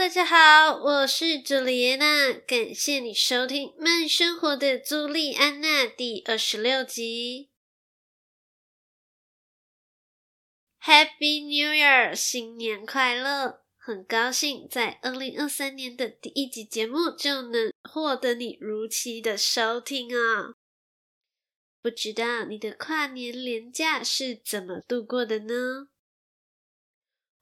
大家好，我是朱莉安娜，感谢你收听《慢生活的朱莉安娜》第二十六集。Happy New Year，新年快乐！很高兴在二零二三年的第一集节目就能获得你如期的收听啊！不知道你的跨年连假是怎么度过的呢？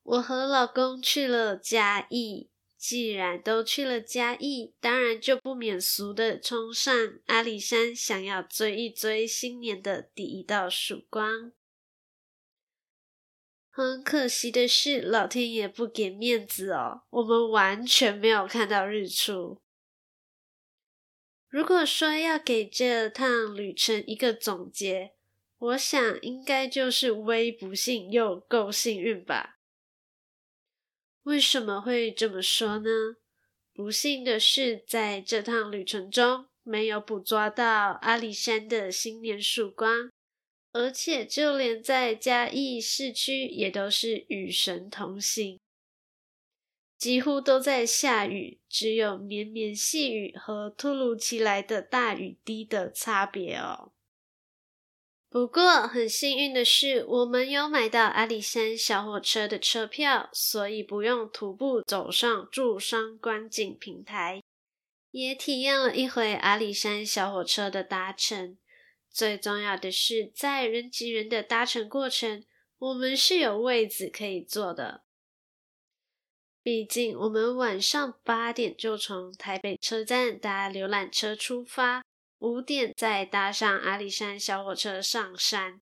我和老公去了嘉义。既然都去了嘉义，当然就不免俗的冲上阿里山，想要追一追新年的第一道曙光。很可惜的是，老天爷不给面子哦，我们完全没有看到日出。如果说要给这趟旅程一个总结，我想应该就是微不幸又够幸运吧。为什么会这么说呢？不幸的是，在这趟旅程中没有捕捉到阿里山的新年曙光，而且就连在嘉义市区也都是与神同行，几乎都在下雨，只有绵绵细雨和突如其来的大雨滴的差别哦。不过很幸运的是，我们有买到阿里山小火车的车票，所以不用徒步走上柱山观景平台，也体验了一回阿里山小火车的搭乘。最重要的是，在人挤人的搭乘过程，我们是有位子可以坐的。毕竟我们晚上八点就从台北车站搭游览车出发。五点再搭上阿里山小火车上山，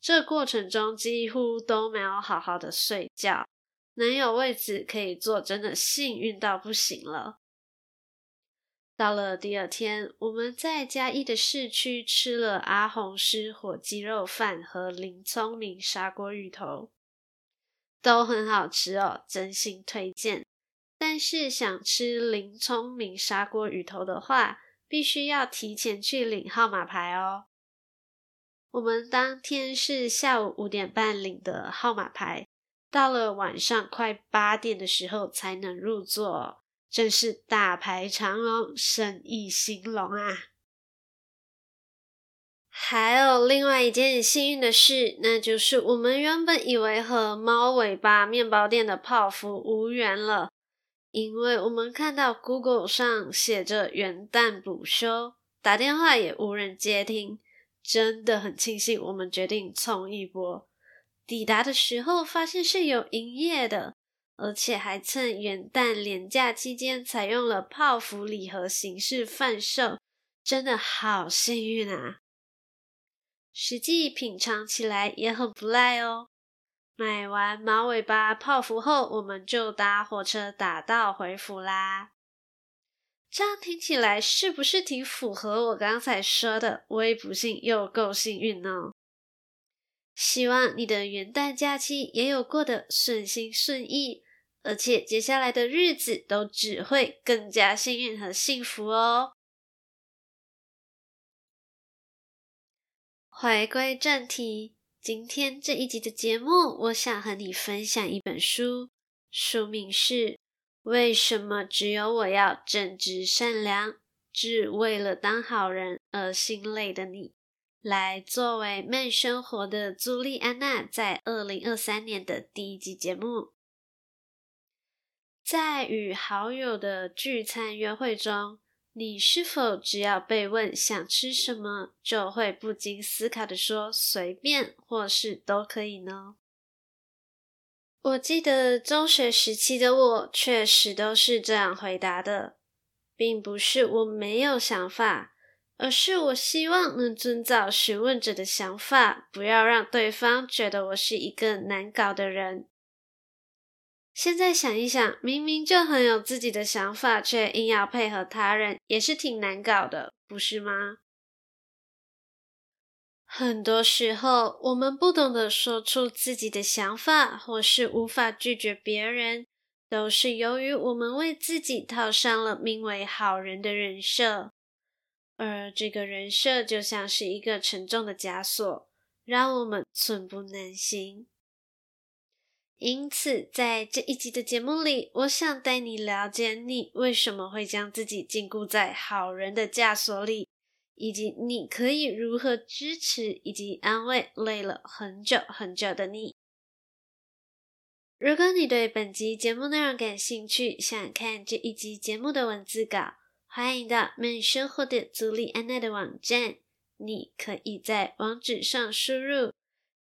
这过程中几乎都没有好好的睡觉，能有位置可以坐，真的幸运到不行了。到了第二天，我们在嘉义的市区吃了阿红师火鸡肉饭和林聪明砂锅鱼头，都很好吃哦，真心推荐。但是想吃林聪明砂锅鱼头的话，必须要提前去领号码牌哦。我们当天是下午五点半领的号码牌，到了晚上快八点的时候才能入座，真是大排长龙，生意兴隆啊！还有另外一件幸运的事，那就是我们原本以为和猫尾巴面包店的泡芙无缘了。因为我们看到 Google 上写着元旦补休，打电话也无人接听，真的很庆幸我们决定冲一波。抵达的时候发现是有营业的，而且还趁元旦连假期间采用了泡芙礼盒形式贩售，真的好幸运啊！实际品尝起来也很不赖哦。买完马尾巴泡芙后，我们就搭火车打道回府啦。这样听起来是不是挺符合我刚才说的“微不幸又够幸运”呢？希望你的元旦假期也有过得顺心顺意，而且接下来的日子都只会更加幸运和幸福哦。回归正题。今天这一集的节目，我想和你分享一本书，书名是《为什么只有我要正直善良，只为了当好人而心累的你》，来作为慢生活的朱莉安娜在二零二三年的第一集节目。在与好友的聚餐约会中，你是否只要被问想吃什么，就会不经思考的说随便或是都可以呢？我记得中学时期的我确实都是这样回答的，并不是我没有想法，而是我希望能遵照询问者的想法，不要让对方觉得我是一个难搞的人。现在想一想，明明就很有自己的想法，却硬要配合他人，也是挺难搞的，不是吗？很多时候，我们不懂得说出自己的想法，或是无法拒绝别人，都是由于我们为自己套上了名为“好人”的人设，而这个人设就像是一个沉重的枷锁，让我们寸步难行。因此，在这一集的节目里，我想带你了解你为什么会将自己禁锢在好人的枷锁里，以及你可以如何支持以及安慰累了很久很久的你。如果你对本集节目内容感兴趣，想看这一集节目的文字稿，欢迎到慢生活的朱莉安娜的网站，你可以在网址上输入。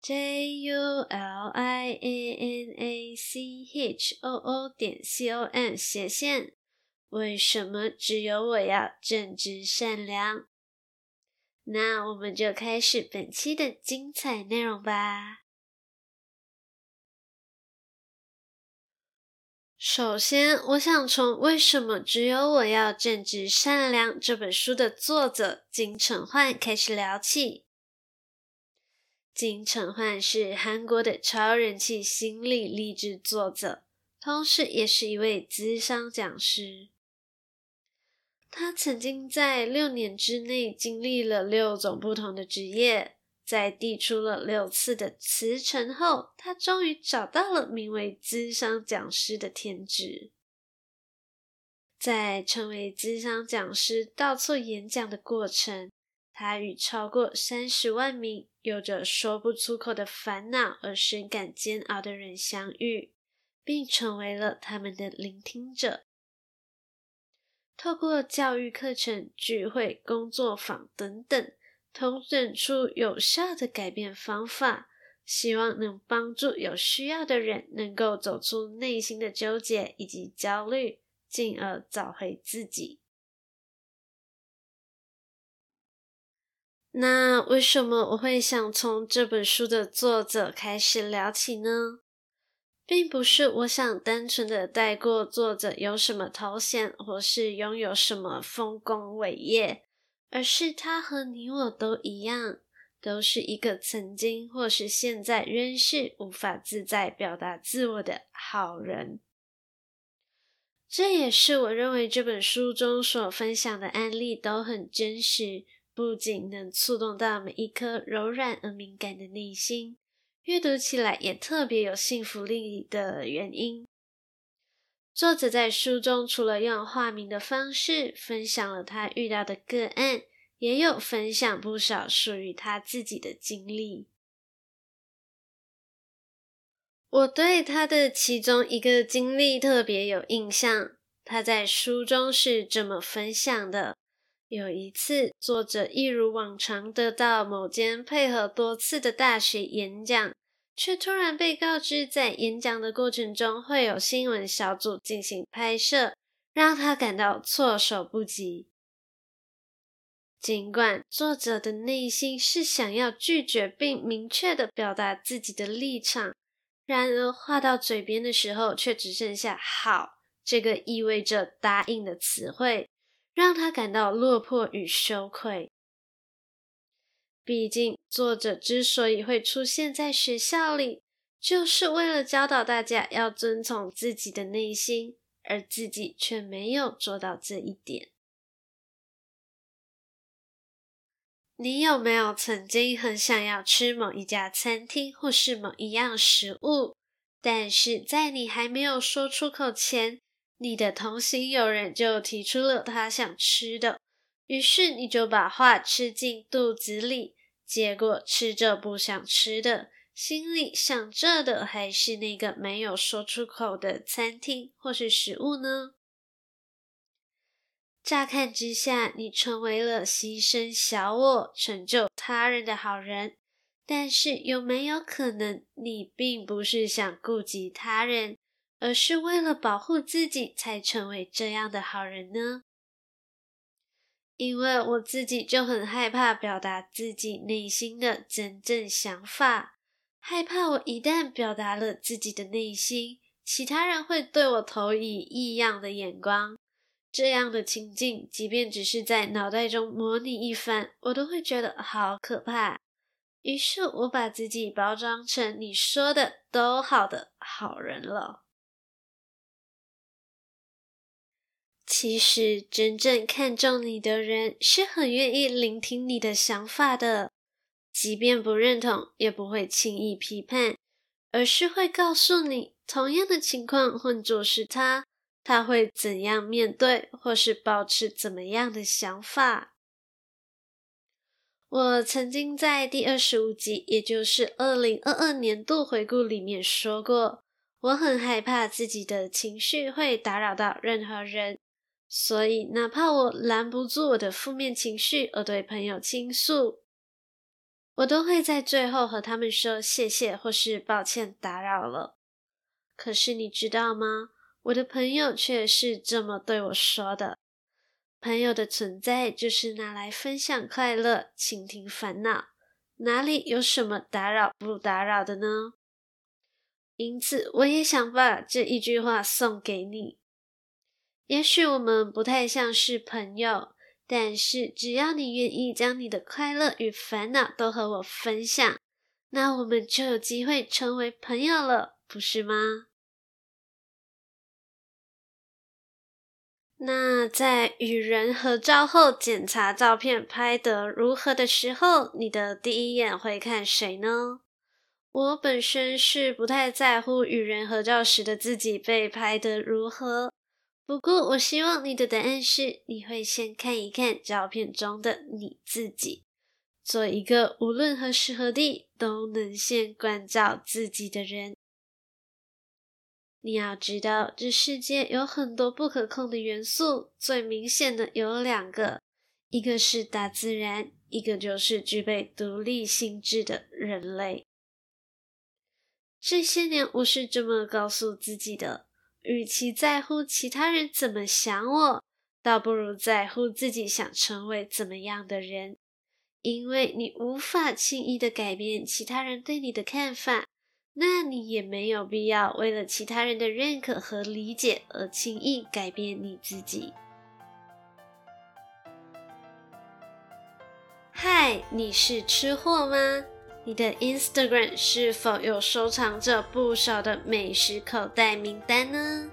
J U L I A N A C H O O 点 C O M 斜线，为什么只有我要正直善良？那我们就开始本期的精彩内容吧。首先，我想从《为什么只有我要正直善良》这本书的作者金承焕开始聊起。金承焕是韩国的超人气心理励志作者，同时也是一位资商讲师。他曾经在六年之内经历了六种不同的职业，在递出了六次的辞呈后，他终于找到了名为资商讲师的天职。在成为资商讲师到处演讲的过程，他与超过三十万名有着说不出口的烦恼而深感煎熬的人相遇，并成为了他们的聆听者。透过教育课程、聚会、工作坊等等，统整出有效的改变方法，希望能帮助有需要的人能够走出内心的纠结以及焦虑，进而找回自己。那为什么我会想从这本书的作者开始聊起呢？并不是我想单纯的带过作者有什么头衔，或是拥有什么丰功伟业，而是他和你我都一样，都是一个曾经或是现在仍是无法自在表达自我的好人。这也是我认为这本书中所分享的案例都很真实。不仅能触动到每一颗柔软而敏感的内心，阅读起来也特别有幸福力的原因。作者在书中除了用化名的方式分享了他遇到的个案，也有分享不少属于他自己的经历。我对他的其中一个经历特别有印象，他在书中是这么分享的。有一次，作者一如往常得到某间配合多次的大学演讲，却突然被告知在演讲的过程中会有新闻小组进行拍摄，让他感到措手不及。尽管作者的内心是想要拒绝并明确地表达自己的立场，然而话到嘴边的时候，却只剩下“好”这个意味着答应的词汇。让他感到落魄与羞愧。毕竟，作者之所以会出现在学校里，就是为了教导大家要遵从自己的内心，而自己却没有做到这一点。你有没有曾经很想要吃某一家餐厅或是某一样食物，但是在你还没有说出口前，你的同行友人就提出了他想吃的，于是你就把话吃进肚子里，结果吃着不想吃的，心里想着的还是那个没有说出口的餐厅或是食物呢？乍看之下，你成为了牺牲小我、成就他人的好人，但是有没有可能，你并不是想顾及他人？而是为了保护自己才成为这样的好人呢？因为我自己就很害怕表达自己内心的真正想法，害怕我一旦表达了自己的内心，其他人会对我投以异样的眼光。这样的情境，即便只是在脑袋中模拟一番，我都会觉得好可怕。于是我把自己包装成你说的都好的好人了。其实，真正看重你的人是很愿意聆听你的想法的，即便不认同，也不会轻易批判，而是会告诉你，同样的情况换作是他，他会怎样面对，或是保持怎么样的想法。我曾经在第二十五集，也就是二零二二年度回顾里面说过，我很害怕自己的情绪会打扰到任何人，所以哪怕我拦不住我的负面情绪而对朋友倾诉，我都会在最后和他们说谢谢或是抱歉打扰了。可是你知道吗？我的朋友却是这么对我说的。朋友的存在就是拿来分享快乐、倾听烦恼，哪里有什么打扰不打扰的呢？因此，我也想把这一句话送给你。也许我们不太像是朋友，但是只要你愿意将你的快乐与烦恼都和我分享，那我们就有机会成为朋友了，不是吗？那在与人合照后，检查照片拍得如何的时候，你的第一眼会看谁呢？我本身是不太在乎与人合照时的自己被拍得如何，不过我希望你的答案是，你会先看一看照片中的你自己，做一个无论何时何地都能先关照自己的人。你要知道，这世界有很多不可控的元素，最明显的有两个，一个是大自然，一个就是具备独立心智的人类。这些年，我是这么告诉自己的：与其在乎其他人怎么想我，倒不如在乎自己想成为怎么样的人，因为你无法轻易的改变其他人对你的看法。那你也没有必要为了其他人的认可和理解而轻易改变你自己。嗨，你是吃货吗？你的 Instagram 是否有收藏着不少的美食口袋名单呢？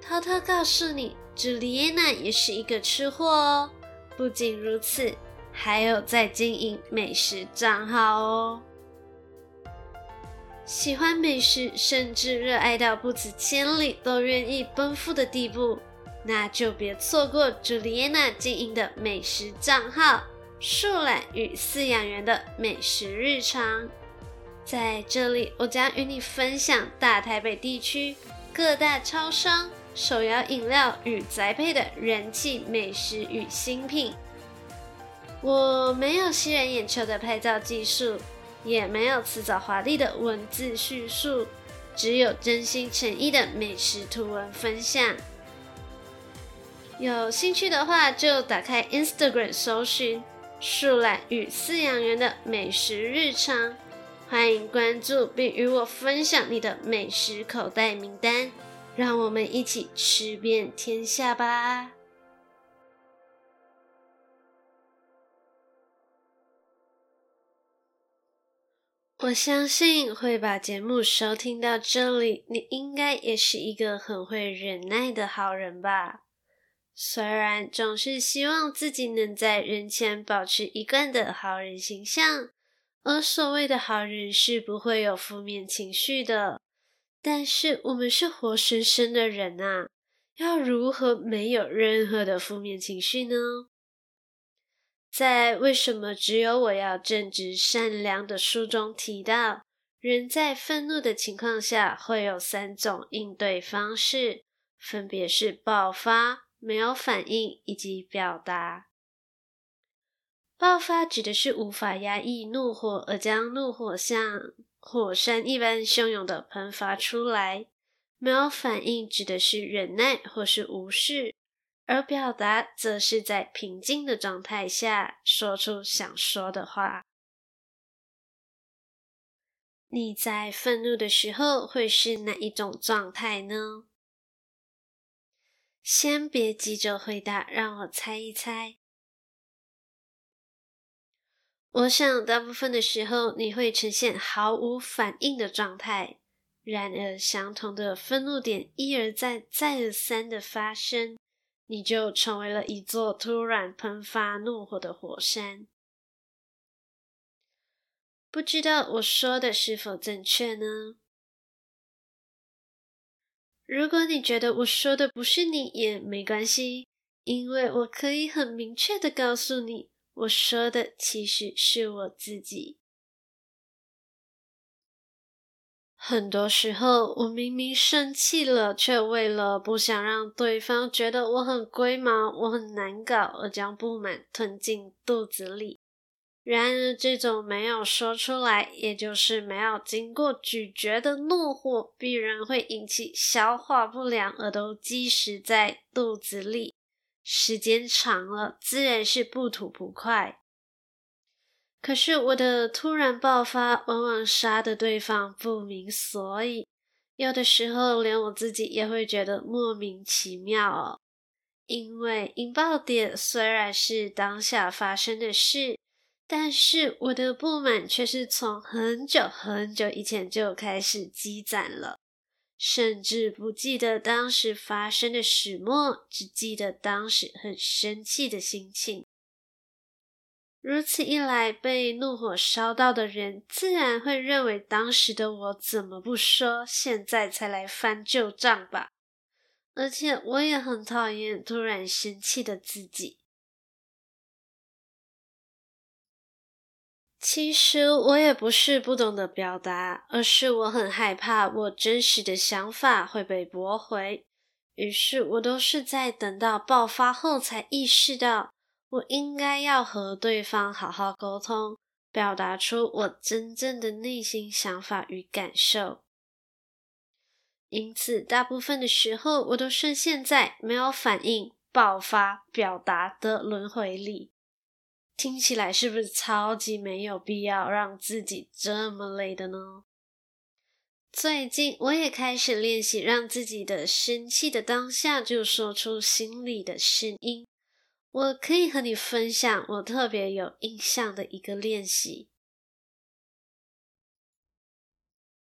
偷偷告诉你，朱丽安娜也是一个吃货哦。不仅如此，还有在经营美食账号哦。喜欢美食，甚至热爱到不辞千里都愿意奔赴的地步，那就别错过朱丽安娜经营的美食账号“树懒与饲养员的美食日常”。在这里，我将与你分享大台北地区各大超商、手摇饮料与宅配的人气美食与新品。我没有吸人眼球的拍照技术。也没有辞藻华丽的文字叙述，只有真心诚意的美食图文分享。有兴趣的话，就打开 Instagram 搜寻“树懒与饲养员的美食日常”，欢迎关注并与我分享你的美食口袋名单，让我们一起吃遍天下吧。我相信会把节目收听到这里，你应该也是一个很会忍耐的好人吧？虽然总是希望自己能在人前保持一贯的好人形象，而所谓的好人是不会有负面情绪的，但是我们是活生生的人啊，要如何没有任何的负面情绪呢？在《为什么只有我要正直善良》的书中提到，人在愤怒的情况下会有三种应对方式，分别是爆发、没有反应以及表达。爆发指的是无法压抑怒火，而将怒火像火山一般汹涌的喷发出来；没有反应指的是忍耐或是无视。而表达则是在平静的状态下说出想说的话。你在愤怒的时候会是哪一种状态呢？先别急着回答，让我猜一猜。我想大部分的时候你会呈现毫无反应的状态，然而相同的愤怒点一而再、再而三的发生，你就成为了一座突然喷发怒火的火山。不知道我说的是否正确呢？如果你觉得我说的不是你也没关系，因为我可以很明确的告诉你，我说的其实是我自己。很多时候，我明明生气了，却为了不想让对方觉得我很龟毛、我很难搞，而将不满吞进肚子里。然而，这种没有说出来，也就是没有经过咀嚼的怒火，必然会引起消化不良，而都积食在肚子里。时间长了，自然是不吐不快。可是，我的突然爆发，往往杀得对方不明所以，有的时候连我自己也会觉得莫名其妙哦。因为引爆点虽然是当下发生的事。但是我的不满却是从很久很久以前就开始积攒了，甚至不记得当时发生的始末，只记得当时很生气的心情。如此一来，被怒火烧到的人自然会认为当时的我怎么不说，现在才来翻旧账吧？而且我也很讨厌突然生气的自己。其实我也不是不懂得表达，而是我很害怕我真实的想法会被驳回。于是我都是在等到爆发后才意识到，我应该要和对方好好沟通，表达出我真正的内心想法与感受。因此，大部分的时候我都深陷在没有反应、爆发、表达的轮回里。听起来是不是超级没有必要让自己这么累的呢？最近我也开始练习，让自己的生气的当下就说出心里的声音。我可以和你分享我特别有印象的一个练习。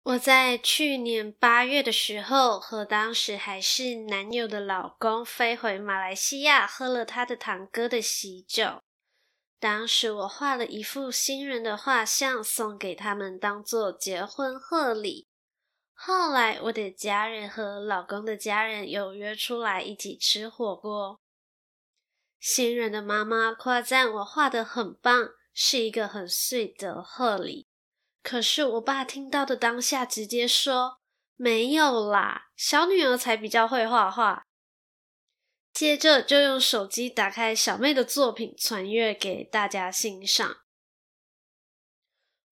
我在去年八月的时候，和当时还是男友的老公飞回马来西亚，喝了他的堂哥的喜酒。当时我画了一幅新人的画像送给他们，当做结婚贺礼。后来我的家人和老公的家人有约出来一起吃火锅。新人的妈妈夸赞我画得很棒，是一个很 sweet 的贺礼。可是我爸听到的当下直接说：“没有啦，小女儿才比较会画画。”接着就用手机打开小妹的作品传阅给大家欣赏。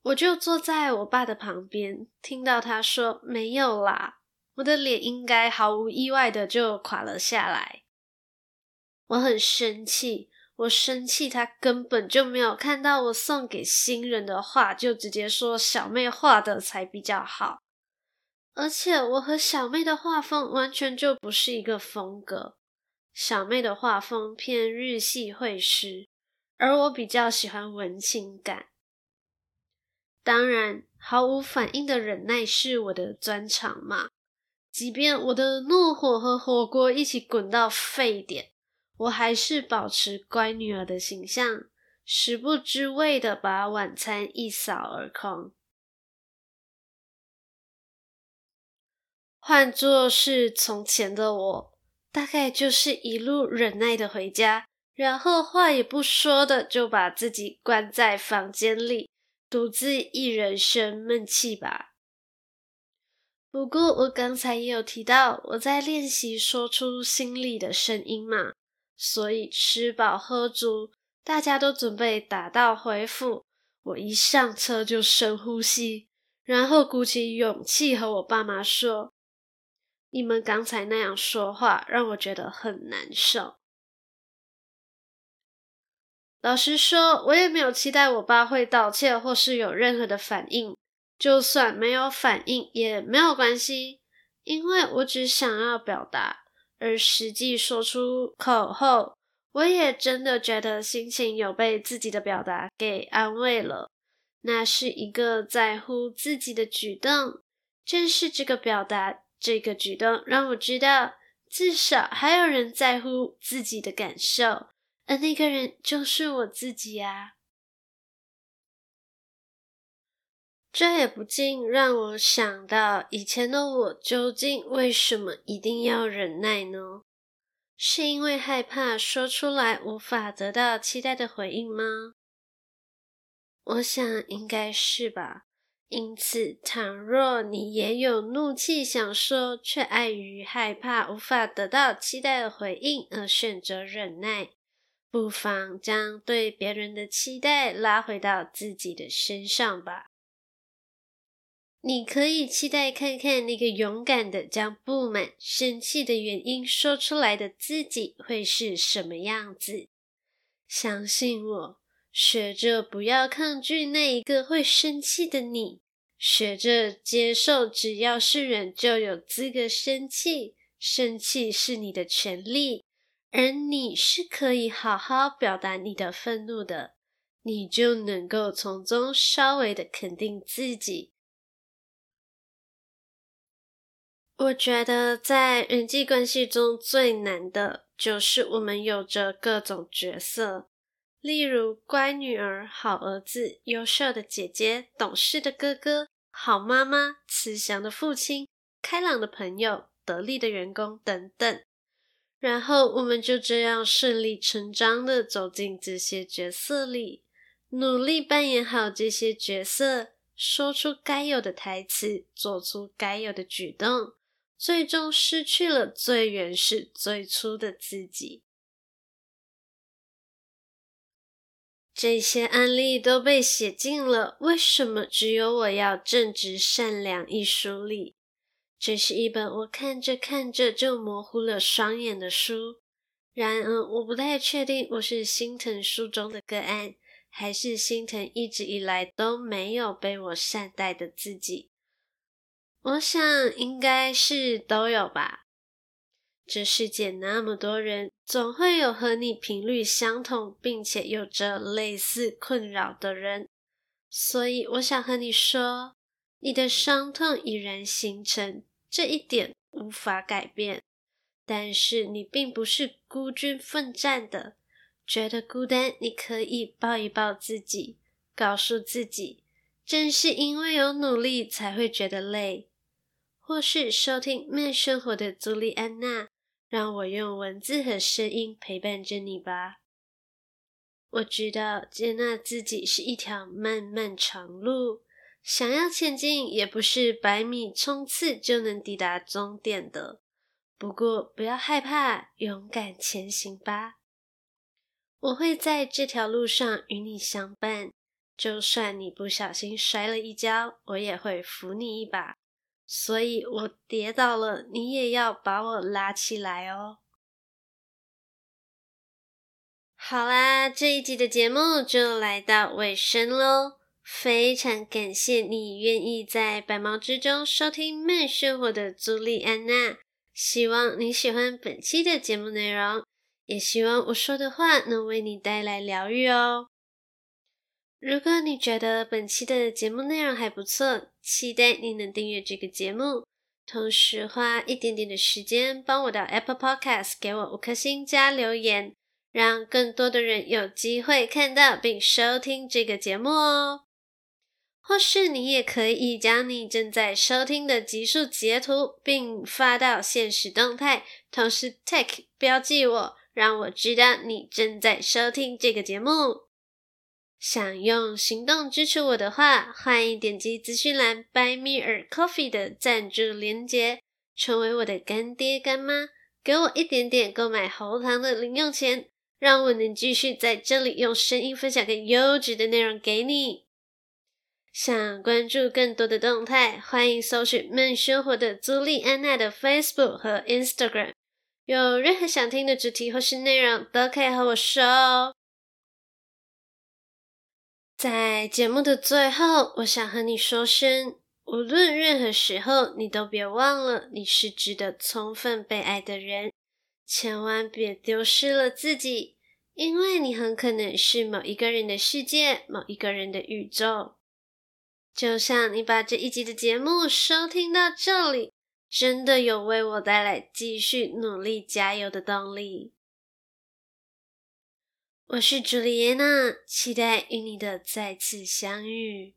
我就坐在我爸的旁边，听到他说“没有啦”，我的脸应该毫无意外的就垮了下来。我很生气，我生气他根本就没有看到我送给新人的画，就直接说小妹画的才比较好，而且我和小妹的画风完全就不是一个风格。小妹的画风偏日系绘师，而我比较喜欢文青感。当然，毫无反应的忍耐是我的专长嘛。即便我的怒火和火锅一起滚到沸点，我还是保持乖女儿的形象，食不知味的把晚餐一扫而空。换作是从前的我。大概就是一路忍耐的回家，然后话也不说的就把自己关在房间里，独自一人生闷气吧。不过我刚才也有提到，我在练习说出心里的声音嘛，所以吃饱喝足，大家都准备打道回府。我一上车就深呼吸，然后鼓起勇气和我爸妈说。你们刚才那样说话，让我觉得很难受。老实说，我也没有期待我爸会道歉，或是有任何的反应。就算没有反应也没有关系，因为我只想要表达，而实际说出口后，我也真的觉得心情有被自己的表达给安慰了。那是一个在乎自己的举动，正是这个表达，这个举动让我知道，至少还有人在乎自己的感受，而那个人就是我自己啊。这也不禁让我想到，以前的我究竟为什么一定要忍耐呢？是因为害怕说出来无法得到期待的回应吗？我想应该是吧。因此，倘若你也有怒气想说，却碍于害怕无法得到期待的回应而选择忍耐，不妨将对别人的期待拉回到自己的身上吧。你可以期待看看那个勇敢的将不满、生气的原因说出来的自己会是什么样子。相信我，学着不要抗拒那一个会生气的你，学着接受只要是人就有资格生气，生气是你的权利，而你是可以好好表达你的愤怒的，你就能够从中稍微的肯定自己。我觉得在人际关系中最难的就是我们有着各种角色，例如乖女儿、好儿子、优秀的姐姐、懂事的哥哥、好妈妈、慈祥的父亲、开朗的朋友、得力的员工等等。然后我们就这样顺理成章的走进这些角色里，努力扮演好这些角色，说出该有的台词，做出该有的举动。最终失去了最原始、最初的自己。这些案例都被写进了《为什么只有我要正直善良》一书里。这是一本我看着看着就模糊了双眼的书。然而，我不太确定我是心疼书中的个案，还是心疼一直以来都没有被我善待的自己。我想应该是都有吧。这世界那么多人，总会有和你频率相同，并且有着类似困扰的人。所以我想和你说，你的伤痛已然形成，这一点无法改变。但是你并不是孤军奋战的，觉得孤单，你可以抱一抱自己，告诉自己，正是因为有努力，才会觉得累。或是收听慢生活的朱莉安娜，让我用文字和声音陪伴着你吧。我知道接纳自己是一条漫漫长路，想要前进也不是百米冲刺就能抵达终点的。不过不要害怕，勇敢前行吧。我会在这条路上与你相伴，就算你不小心摔了一跤，我也会扶你一把。所以我跌倒了，你也要把我拉起来哦。好啦，这一集的节目就来到尾声喽。非常感谢你愿意在百忙之中收听慢生活的朱莉安娜。希望你喜欢本期的节目内容，也希望我说的话能为你带来疗愈哦。如果你觉得本期的节目内容还不错，期待你能订阅这个节目，同时花一点点的时间帮我到 Apple Podcast 给我五颗星加留言，让更多的人有机会看到并收听这个节目哦。或是你也可以将你正在收听的集数截图，并发到现实动态，同时 tag 标记我，让我知道你正在收听这个节目。想用行动支持我的话，欢迎点击资讯栏 Buy Me a Coffee 的赞助链接，成为我的干爹干妈，给我一点点购买喉糖的零用钱，让我能继续在这里用声音分享更优质的内容给你。想关注更多的动态，欢迎搜寻慢生活的朱莉安娜的 Facebook 和 Instagram。有任何想听的主题或是内容，都可以和我说哦。在节目的最后，我想和你说声，无论任何时候，你都别忘了，你是值得充分被爱的人，千万别丢失了自己，因为你很可能是某一个人的世界，某一个人的宇宙。就像你把这一集的节目收听到这里，真的有为我带来继续努力加油的动力。我是朱丽叶娜，期待与你的再次相遇。